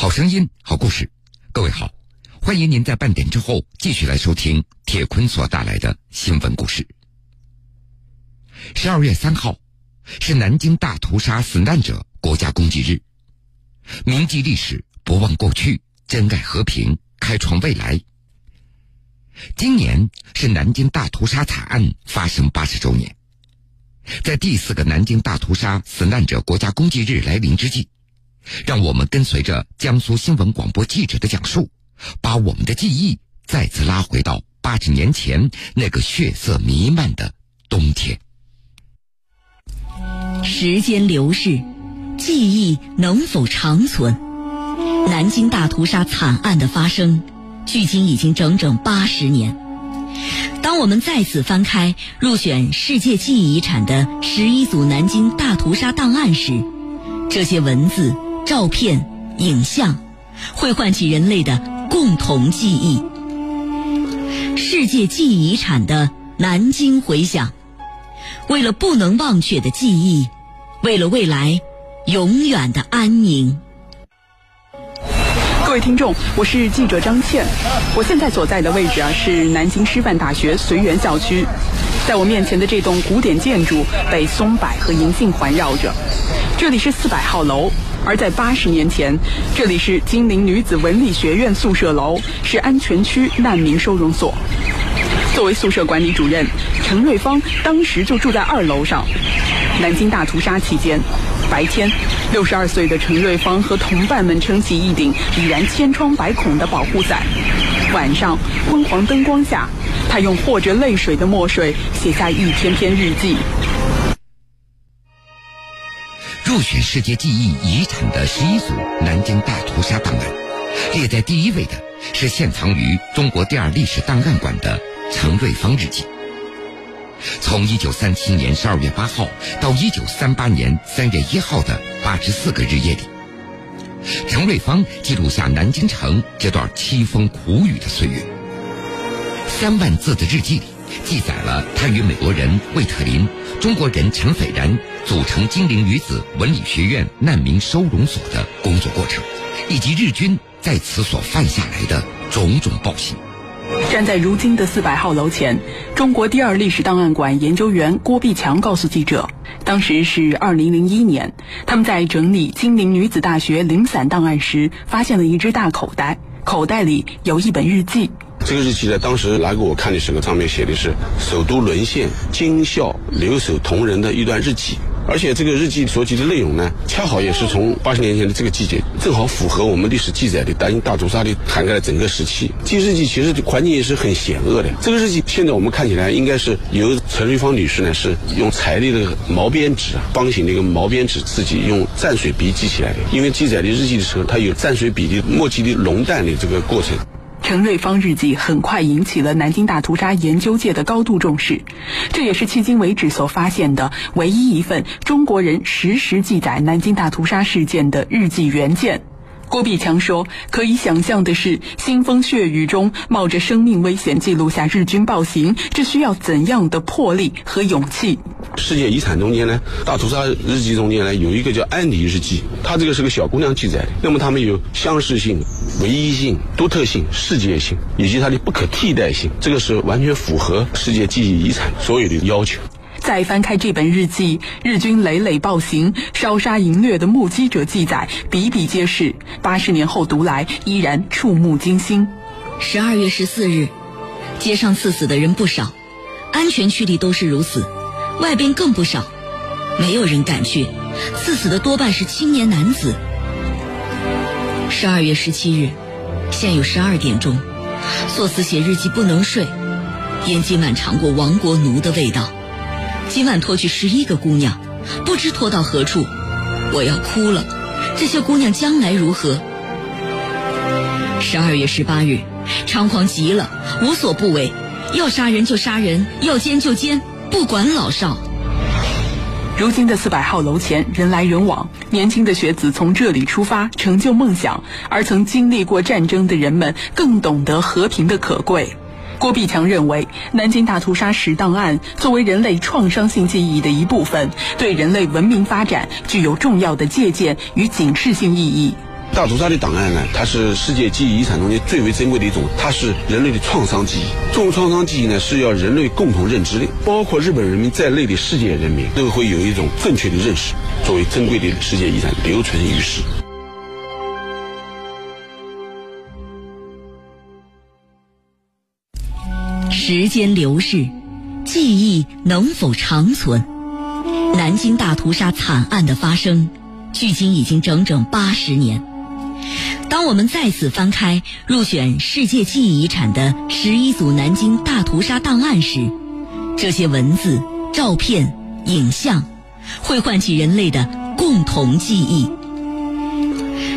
好声音，好故事，各位好，欢迎您在半点之后继续来收听铁坤所带来的新闻故事。十二月三号是南京大屠杀死难者国家公祭日，铭记历史，不忘过去，珍爱和平，开创未来。今年是南京大屠杀惨案发生八十周年，在第四个南京大屠杀死难者国家公祭日来临之际，让我们跟随着江苏新闻广播记者的讲述，把我们的记忆再次拉回到八十年前那个血色弥漫的冬天。时间流逝，记忆能否长存？南京大屠杀惨案的发生。距今已经整整八十年。当我们再次翻开入选世界记忆遗产的十一组南京大屠杀档案时，这些文字、照片、影像，会唤起人类的共同记忆。世界记忆遗产的南京回响，为了不能忘却的记忆，为了未来永远的安宁。各位听众，我是记者张倩，我现在所在的位置啊是南京师范大学随园校区，在我面前的这栋古典建筑被松柏和银杏环绕着，这里是四百号楼，而在八十年前，这里是金陵女子文理学院宿舍楼，是安全区难民收容所。作为宿舍管理主任，陈瑞芳当时就住在二楼上。南京大屠杀期间，白天，六十二岁的陈瑞芳和同伴们撑起一顶已然千疮百孔的保护伞；晚上，昏黄灯光下，他用和着泪水的墨水写下一篇篇日记。入选世界记忆遗产的十一组南京大屠杀档案，列在第一位的是现藏于中国第二历史档案馆的陈瑞芳日记。从一九三七年十二月八号到一九三八年三月一号的八十四个日夜里，陈瑞芳记录下南京城这段凄风苦雨的岁月。三万字的日记里，记载了他与美国人魏特林、中国人陈斐然组成金陵女子文理学院难民收容所的工作过程，以及日军在此所犯下来的种种暴行。站在如今的四百号楼前，中国第二历史档案馆研究员郭碧强告诉记者，当时是二零零一年，他们在整理金陵女子大学零散档案时，发现了一只大口袋，口袋里有一本日记。这个日记呢，当时拿给我看的时候，上面写的是首都沦陷京校留守同仁的一段日记。而且这个日记所记的内容呢，恰好也是从八十年前的这个季节，正好符合我们历史记载的大英大屠杀的涵盖了整个时期。记日记其实环境也是很险恶的。这个日记现在我们看起来应该是由陈瑞芳女士呢是用彩的毛边纸啊，方形的一个毛边纸自己用蘸水笔记起来的。因为记载的日记的时候，它有蘸水笔的墨迹的浓淡的这个过程。陈瑞芳日记很快引起了南京大屠杀研究界的高度重视，这也是迄今为止所发现的唯一一份中国人实时记载南京大屠杀事件的日记原件。郭碧强说：“可以想象的是，腥风血雨中冒着生命危险记录下日军暴行，这需要怎样的魄力和勇气？”世界遗产中间呢，大屠杀日记中间呢，有一个叫安妮日记，它这个是个小姑娘记载的。那么它们有相似性、唯一性、独特性、世界性，以及它的不可替代性，这个是完全符合世界记忆遗产所有的要求。再翻开这本日记，日军累累暴行、烧杀淫掠的目击者记载比比皆是。八十年后读来，依然触目惊心。十二月十四日，街上刺死的人不少，安全区里都是如此，外边更不少。没有人敢去，刺死的多半是青年男子。十二月十七日，现有十二点钟，索斯写日记不能睡，因今晚尝过亡国奴的味道。今晚拖去十一个姑娘，不知拖到何处，我要哭了。这些姑娘将来如何？十二月十八日，猖狂极了，无所不为，要杀人就杀人，要奸就奸，不管老少。如今的四百号楼前人来人往，年轻的学子从这里出发成就梦想，而曾经历过战争的人们更懂得和平的可贵。郭必强认为，南京大屠杀史档案作为人类创伤性记忆的一部分，对人类文明发展具有重要的借鉴与警示性意义。大屠杀的档案呢，它是世界记忆遗产中间最为珍贵的一种，它是人类的创伤记忆。这种创伤记忆呢，是要人类共同认知的，包括日本人民在内的世界人民都会有一种正确的认识，作为珍贵的世界遗产留存于世。时间流逝，记忆能否长存？南京大屠杀惨案的发生，距今已经整整八十年。当我们再次翻开入选世界记忆遗产的十一组南京大屠杀档案时，这些文字、照片、影像，会唤起人类的共同记忆。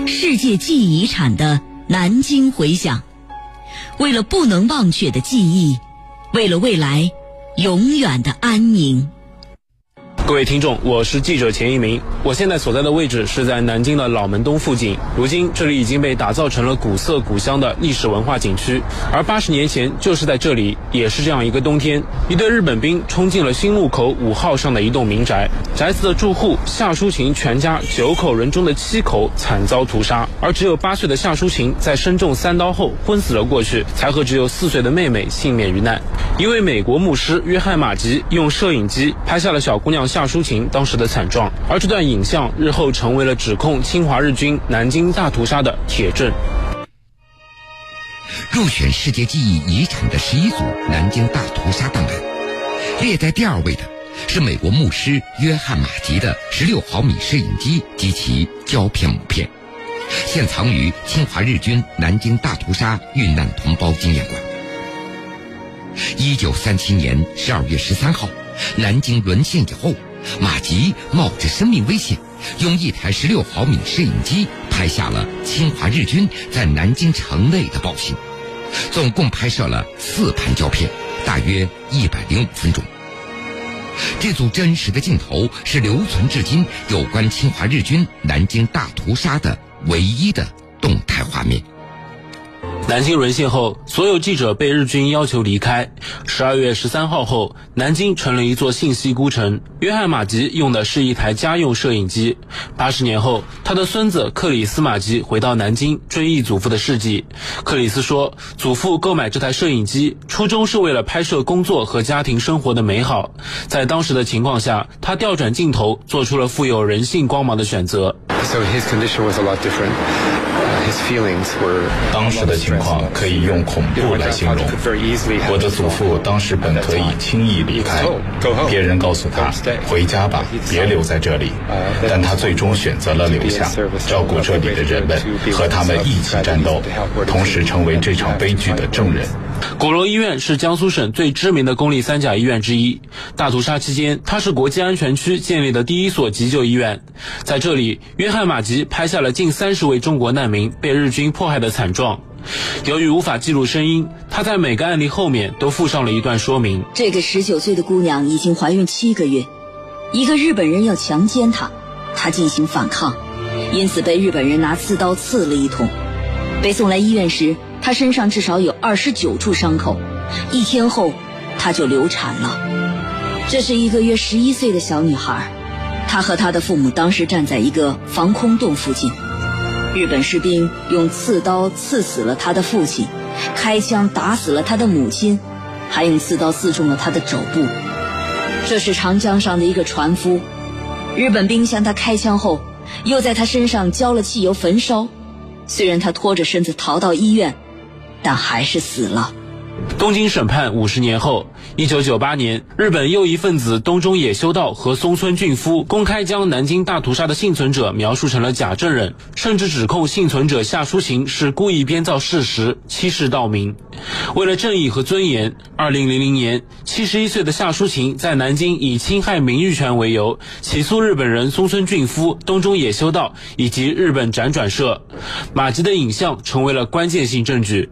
世界记忆遗产的南京回响，为了不能忘却的记忆，为了未来永远的安宁。各位听众，我是记者钱一鸣。我现在所在的位置是在南京的老门东附近。如今，这里已经被打造成了古色古香的历史文化景区。而八十年前，就是在这里，也是这样一个冬天，一队日本兵冲进了新路口五号上的一栋民宅。宅子的住户夏淑琴全家九口人中的七口惨遭屠杀，而只有八岁的夏淑琴在身中三刀后昏死了过去，才和只有四岁的妹妹幸免于难。一位美国牧师约翰马吉用摄影机拍下了小姑娘夏淑琴当时的惨状，而这段影像日后成为了指控侵华日军南京大屠杀的铁证。入选世界记忆遗产的十一组南京大屠杀档案，列在第二位的是美国牧师约翰马吉的十六毫米摄影机及其胶片母片，现藏于侵华日军南京大屠杀遇难同胞纪念馆。一九三七年十二月十三号，南京沦陷以后，马吉冒着生命危险，用一台十六毫米摄影机拍下了侵华日军在南京城内的暴行，总共拍摄了四盘胶片，大约一百零五分钟。这组真实的镜头是留存至今有关侵华日军南京大屠杀的唯一的动态画面。南京沦陷后，所有记者被日军要求离开。十二月十三号后，南京成了一座信息孤城。约翰马吉用的是一台家用摄影机。八十年后，他的孙子克里斯马吉回到南京追忆祖父的事迹。克里斯说，祖父购买这台摄影机初衷是为了拍摄工作和家庭生活的美好。在当时的情况下，他调转镜头，做出了富有人性光芒的选择。So his condition was a lot different. 当时的情况可以用恐怖来形容。我的祖父当时本可以轻易离开，别人告诉他回家吧，别留在这里，但他最终选择了留下，照顾这里的人们，和他们一起战斗，同时成为这场悲剧的证人。鼓楼医院是江苏省最知名的公立三甲医院之一。大屠杀期间，它是国际安全区建立的第一所急救医院。在这里，约翰马吉拍下了近三十位中国难民被日军迫害的惨状。由于无法记录声音，他在每个案例后面都附上了一段说明。这个十九岁的姑娘已经怀孕七个月，一个日本人要强奸她，她进行反抗，因此被日本人拿刺刀刺了一通。被送来医院时，她身上至少有二十九处伤口。一天后，她就流产了。这是一个约十一岁的小女孩，她和她的父母当时站在一个防空洞附近。日本士兵用刺刀刺死了他的父亲，开枪打死了他的母亲，还用刺刀刺中了他的肘部。这是长江上的一个船夫，日本兵向他开枪后，又在他身上浇了汽油焚烧。虽然他拖着身子逃到医院，但还是死了。东京审判五十年后，一九九八年，日本右翼分子东中野修道和松村俊夫公开将南京大屠杀的幸存者描述成了假证人，甚至指控幸存者夏淑琴是故意编造事实、欺世盗名。为了正义和尊严，二零零零年，七十一岁的夏淑琴在南京以侵害名誉权为由，起诉日本人松村俊夫、东中野修道以及日本辗转社。马吉的影像成为了关键性证据。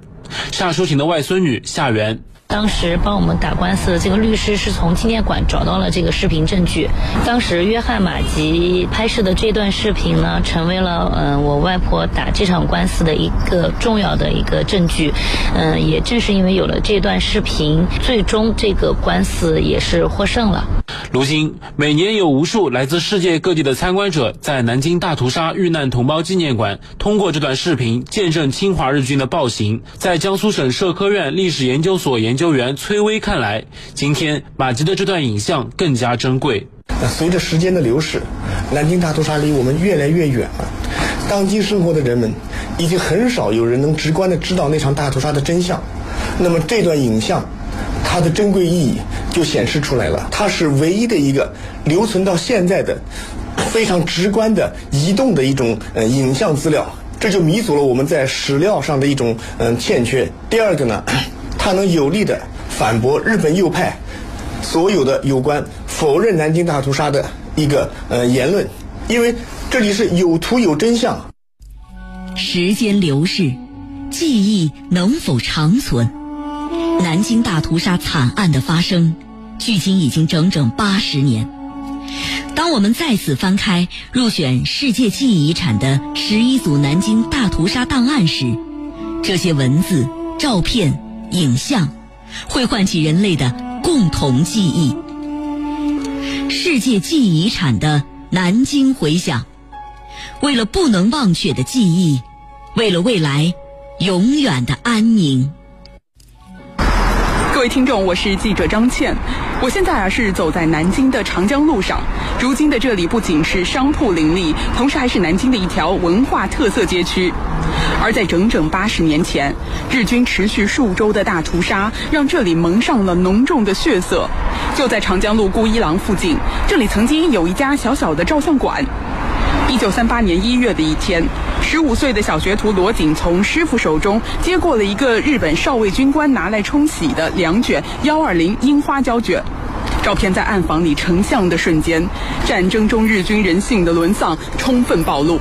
夏淑琴的外孙女夏媛，当时帮我们打官司的这个律师是从纪念馆找到了这个视频证据。当时约翰马吉拍摄的这段视频呢，成为了嗯我外婆打这场官司的一个重要的一个证据。嗯，也正是因为有了这段视频，最终这个官司也是获胜了。如今，每年有无数来自世界各地的参观者在南京大屠杀遇难同胞纪念馆通过这段视频见证侵华日军的暴行。在江苏省社科院历史研究所研究员崔威看来，今天马吉的这段影像更加珍贵。随着时间的流逝，南京大屠杀离我们越来越远了。当今生活的人们，已经很少有人能直观的知道那场大屠杀的真相。那么这段影像，它的珍贵意义就显示出来了。它是唯一的一个留存到现在的非常直观的移动的一种呃影像资料，这就弥补了我们在史料上的一种嗯欠缺。第二个呢，它能有力的反驳日本右派所有的有关否认南京大屠杀的一个呃言论，因为。这里是有图有真相。时间流逝，记忆能否长存？南京大屠杀惨案的发生，距今已经整整八十年。当我们再次翻开入选世界记忆遗产的十一组南京大屠杀档案时，这些文字、照片、影像，会唤起人类的共同记忆。世界记忆遗产的南京回响。为了不能忘却的记忆，为了未来永远的安宁。各位听众，我是记者张倩，我现在啊是走在南京的长江路上。如今的这里不仅是商铺林立，同时还是南京的一条文化特色街区。而在整整八十年前，日军持续数周的大屠杀，让这里蒙上了浓重的血色。就在长江路顾一郎附近，这里曾经有一家小小的照相馆。一九三八年一月的一天，十五岁的小学徒罗锦从师傅手中接过了一个日本少尉军官拿来冲洗的两卷幺二零樱花胶卷。照片在暗房里成像的瞬间，战争中日军人性的沦丧充分暴露。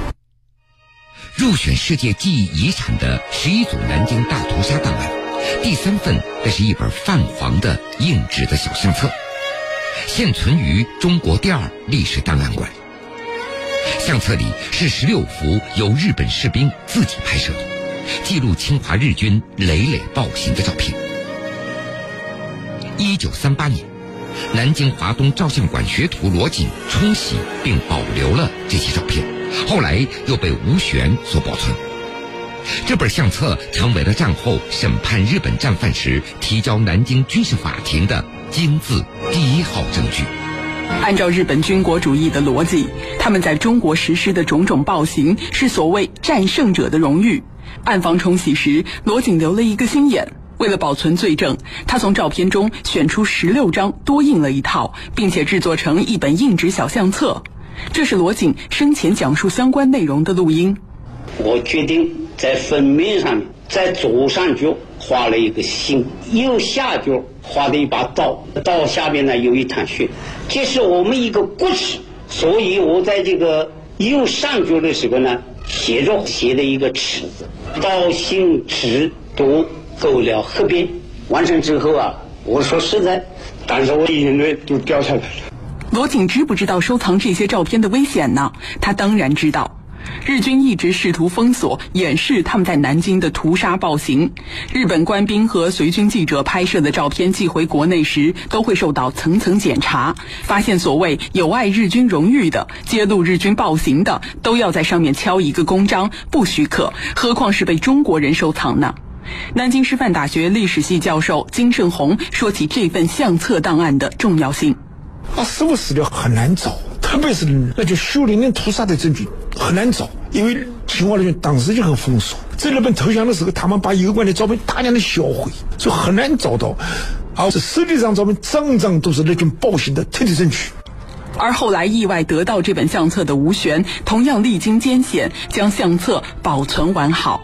入选世界记忆遗产的十一组南京大屠杀档案，第三份那是一本泛黄的硬纸的小相册，现存于中国第二历史档案馆。相册里是十六幅由日本士兵自己拍摄，记录侵华日军累累暴行的照片。一九三八年，南京华东照相馆学徒罗锦冲洗并保留了这些照片，后来又被吴璇所保存。这本相册成为了战后审判日本战犯时提交南京军事法庭的金字第一号证据。按照日本军国主义的逻辑，他们在中国实施的种种暴行是所谓战胜者的荣誉。暗房冲洗时，罗锦留了一个心眼，为了保存罪证，他从照片中选出十六张，多印了一套，并且制作成一本硬纸小相册。这是罗锦生前讲述相关内容的录音。我决定在封面上，在左上角画了一个心，右下角。画的一把刀，刀下面呢有一滩血，这是我们一个故事，所以我在这个右上角的时候呢，写着写的一个尺字，刀心尺都勾了黑边。完成之后啊，我说实在，但是我眼泪都掉下来了。罗景知不知道收藏这些照片的危险呢？他当然知道。日军一直试图封锁、掩饰他们在南京的屠杀暴行。日本官兵和随军记者拍摄的照片寄回国内时，都会受到层层检查。发现所谓有碍日军荣誉的、揭露日军暴行的，都要在上面敲一个公章，不许可。何况是被中国人收藏呢？南京师范大学历史系教授金盛红说起这份相册档案的重要性。啊，师傅史料很难找。特别是那就血淋淋屠杀的证据很难找，因为侵华日军当时就很封锁。在日本投降的时候，他们把有关的照片大量的销毁，所以很难找到。而这实际上照片张张都是日军暴行的特地证据。而后来意外得到这本相册的吴璇，同样历经艰险，将相册保存完好。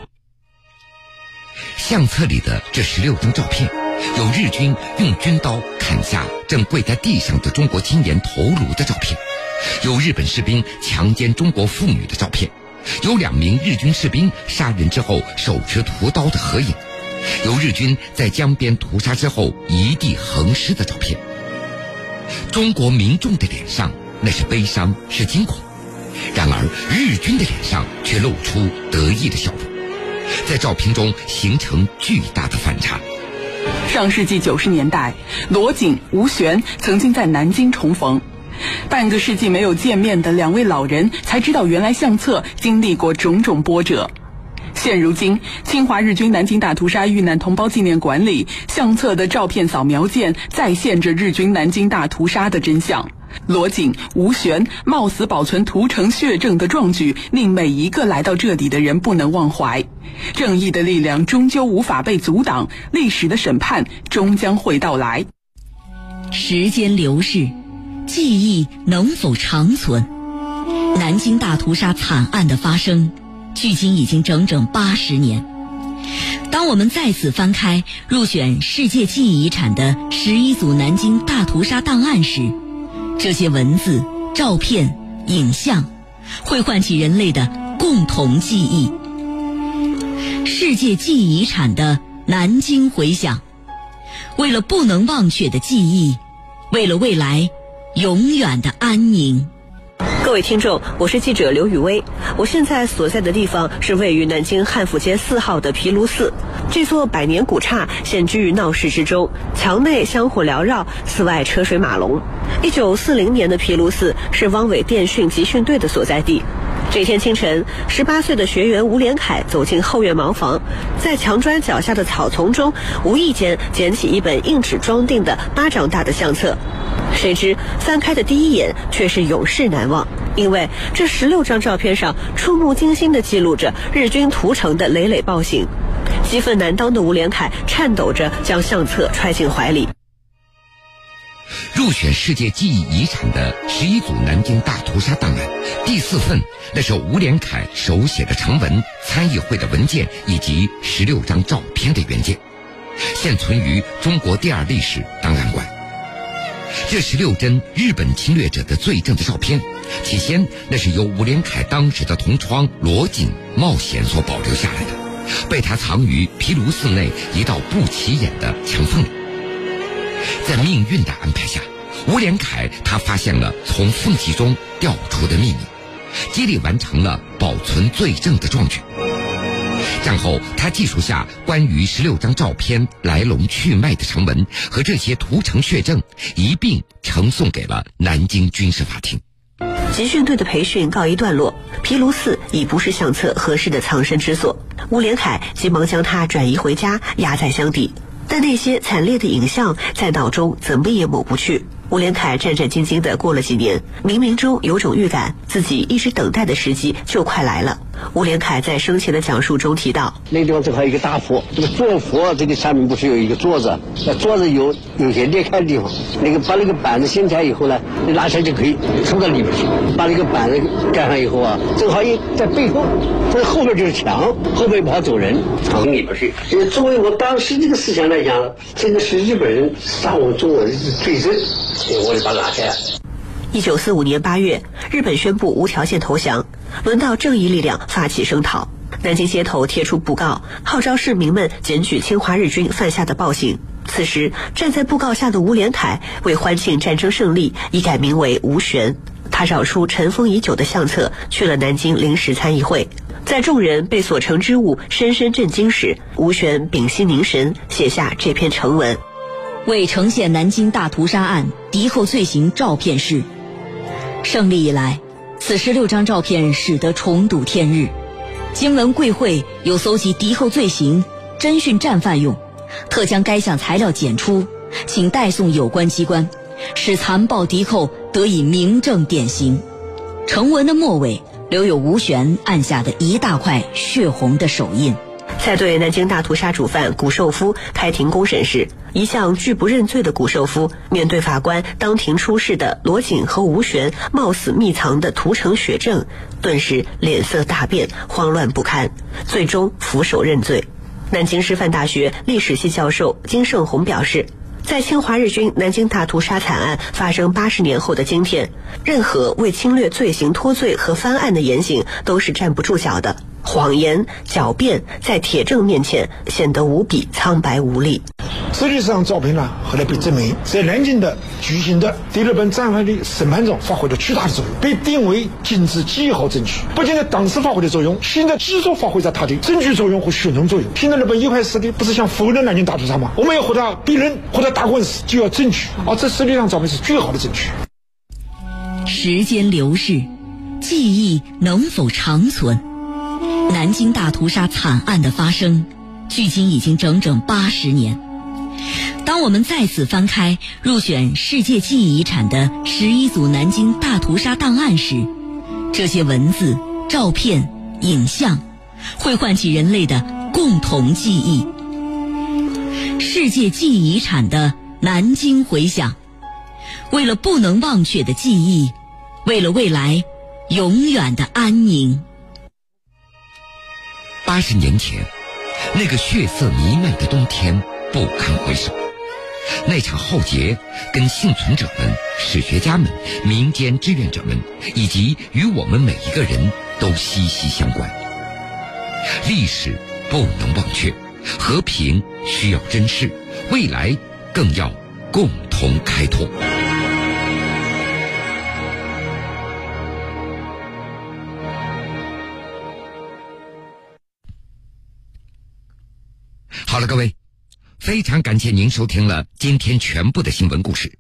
相册里的这十六张照片，有日军用军刀砍下正跪在地上的中国青年头颅的照片。有日本士兵强奸中国妇女的照片，有两名日军士兵杀人之后手持屠刀的合影，有日军在江边屠杀之后一地横尸的照片。中国民众的脸上那是悲伤，是惊恐；然而日军的脸上却露出得意的笑容，在照片中形成巨大的反差。上世纪九十年代，罗锦、吴璇曾经在南京重逢。半个世纪没有见面的两位老人，才知道原来相册经历过种种波折。现如今，侵华日军南京大屠杀遇难同胞纪念馆里，相册的照片扫描件再现着日军南京大屠杀的真相。罗锦、吴璇冒死保存屠城血证的壮举，令每一个来到这里的人不能忘怀。正义的力量终究无法被阻挡，历史的审判终将会到来。时间流逝。记忆能否长存？南京大屠杀惨案的发生，距今已经整整八十年。当我们再次翻开入选世界记忆遗产的十一组南京大屠杀档案时，这些文字、照片、影像，会唤起人类的共同记忆。世界记忆遗产的南京回响，为了不能忘却的记忆，为了未来。永远的安宁。各位听众，我是记者刘雨薇，我现在所在的地方是位于南京汉府街四号的毗卢寺。这座百年古刹现居于闹市之中，墙内香火缭绕，寺外车水马龙。一九四零年的毗卢寺是汪伪电讯集训队的所在地。这天清晨，十八岁的学员吴连凯走进后院茅房，在墙砖脚下的草丛中，无意间捡起一本硬纸装订的巴掌大的相册。谁知翻开的第一眼却是永世难忘，因为这十六张照片上触目惊心地记录着日军屠城的累累暴行。激愤难当的吴连凯颤抖着将相册揣进怀里。入选世界记忆遗产的十一组南京大屠杀档案，第四份那是吴连凯手写的长文、参议会的文件以及十六张照片的原件，现存于中国第二历史档案馆。这十六帧日本侵略者的罪证的照片，起先那是由吴连凯当时的同窗罗锦冒险所保留下来的，被他藏于毗卢寺内一道不起眼的墙缝里。在命运的安排下，吴连凯他发现了从缝隙中掉出的秘密，接力完成了保存罪证的壮举。战后，他记述下关于十六张照片来龙去脉的长文和这些屠城血证，一并呈送给了南京军事法庭。集训队的培训告一段落，毗卢寺已不是相册合适的藏身之所。吴连凯急忙将它转移回家，压在箱底。但那些惨烈的影像在脑中怎么也抹不去。吴连凯战战兢兢地过了几年，冥冥中有种预感，自己一直等待的时机就快来了。吴连凯在生前的讲述中提到，那地方正好有一个大佛，这个坐佛这个下面不是有一个桌子，那桌子有有些裂开的地方，那个把那个板子掀起来以后呢，你拿起来就可以冲到里面去。把那个板子盖上以后啊，正好一在背后，这后面就是墙，后面不好走人，藏里面去。作为我当时这个思想来讲，这个是日本人杀我们中国人的罪证。我得把它拿下。一九四五年八月，日本宣布无条件投降，轮到正义力量发起声讨。南京街头贴出布告，号召市民们检举侵华日军犯下的暴行。此时，站在布告下的吴连凯为欢庆战争胜利，已改名为吴璇。他找出尘封已久的相册，去了南京临时参议会。在众人被所成之物深深震惊时，吴璇屏息凝神，写下这篇成文。为呈现南京大屠杀案敌后罪行照片室。胜利以来，此十六张照片使得重睹天日。经闻贵会有搜集敌后罪行、侦讯战犯用，特将该项材料检出，请代送有关机关，使残暴敌寇得以明正典刑。成文的末尾留有吴璇按下的一大块血红的手印。在对南京大屠杀主犯谷寿夫开庭公审时，一向拒不认罪的谷寿夫，面对法官当庭出示的罗锦和吴璇冒死密藏的屠城血证，顿时脸色大变，慌乱不堪，最终俯首认罪。南京师范大学历史系教授金盛红表示，在侵华日军南京大屠杀惨案发生八十年后的今天，任何为侵略罪行脱罪和翻案的言行都是站不住脚的。谎言、狡辩在铁证面前显得无比苍白无力。实际上，照片呢后来被证明在南京的举行的第二本战犯的审判中发挥了巨大的作用，被定为禁止记忆号证据。不仅在当时发挥的作用，现在继续发挥着它的证据作用和宣传作用。现在日本一块势力不是想否认南京大屠杀吗？我们要和他辩论，和他打官司，就要证据。而这实际上照片是最好的证据。时间流逝，记忆能否长存？南京大屠杀惨案的发生，距今已经整整八十年。当我们再次翻开入选世界记忆遗产的十一组南京大屠杀档案时，这些文字、照片、影像，会唤起人类的共同记忆。世界记忆遗产的南京回响，为了不能忘却的记忆，为了未来永远的安宁。八十年前，那个血色弥漫的冬天不堪回首。那场浩劫跟幸存者们、史学家们、民间志愿者们，以及与我们每一个人都息息相关。历史不能忘却，和平需要珍视，未来更要共同开拓。好了，各位。非常感谢您收听了今天全部的新闻故事，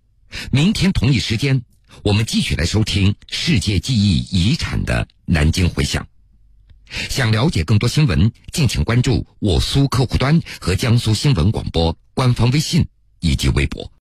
明天同一时间我们继续来收听世界记忆遗产的南京回响。想了解更多新闻，敬请关注我苏客户端和江苏新闻广播官方微信以及微博。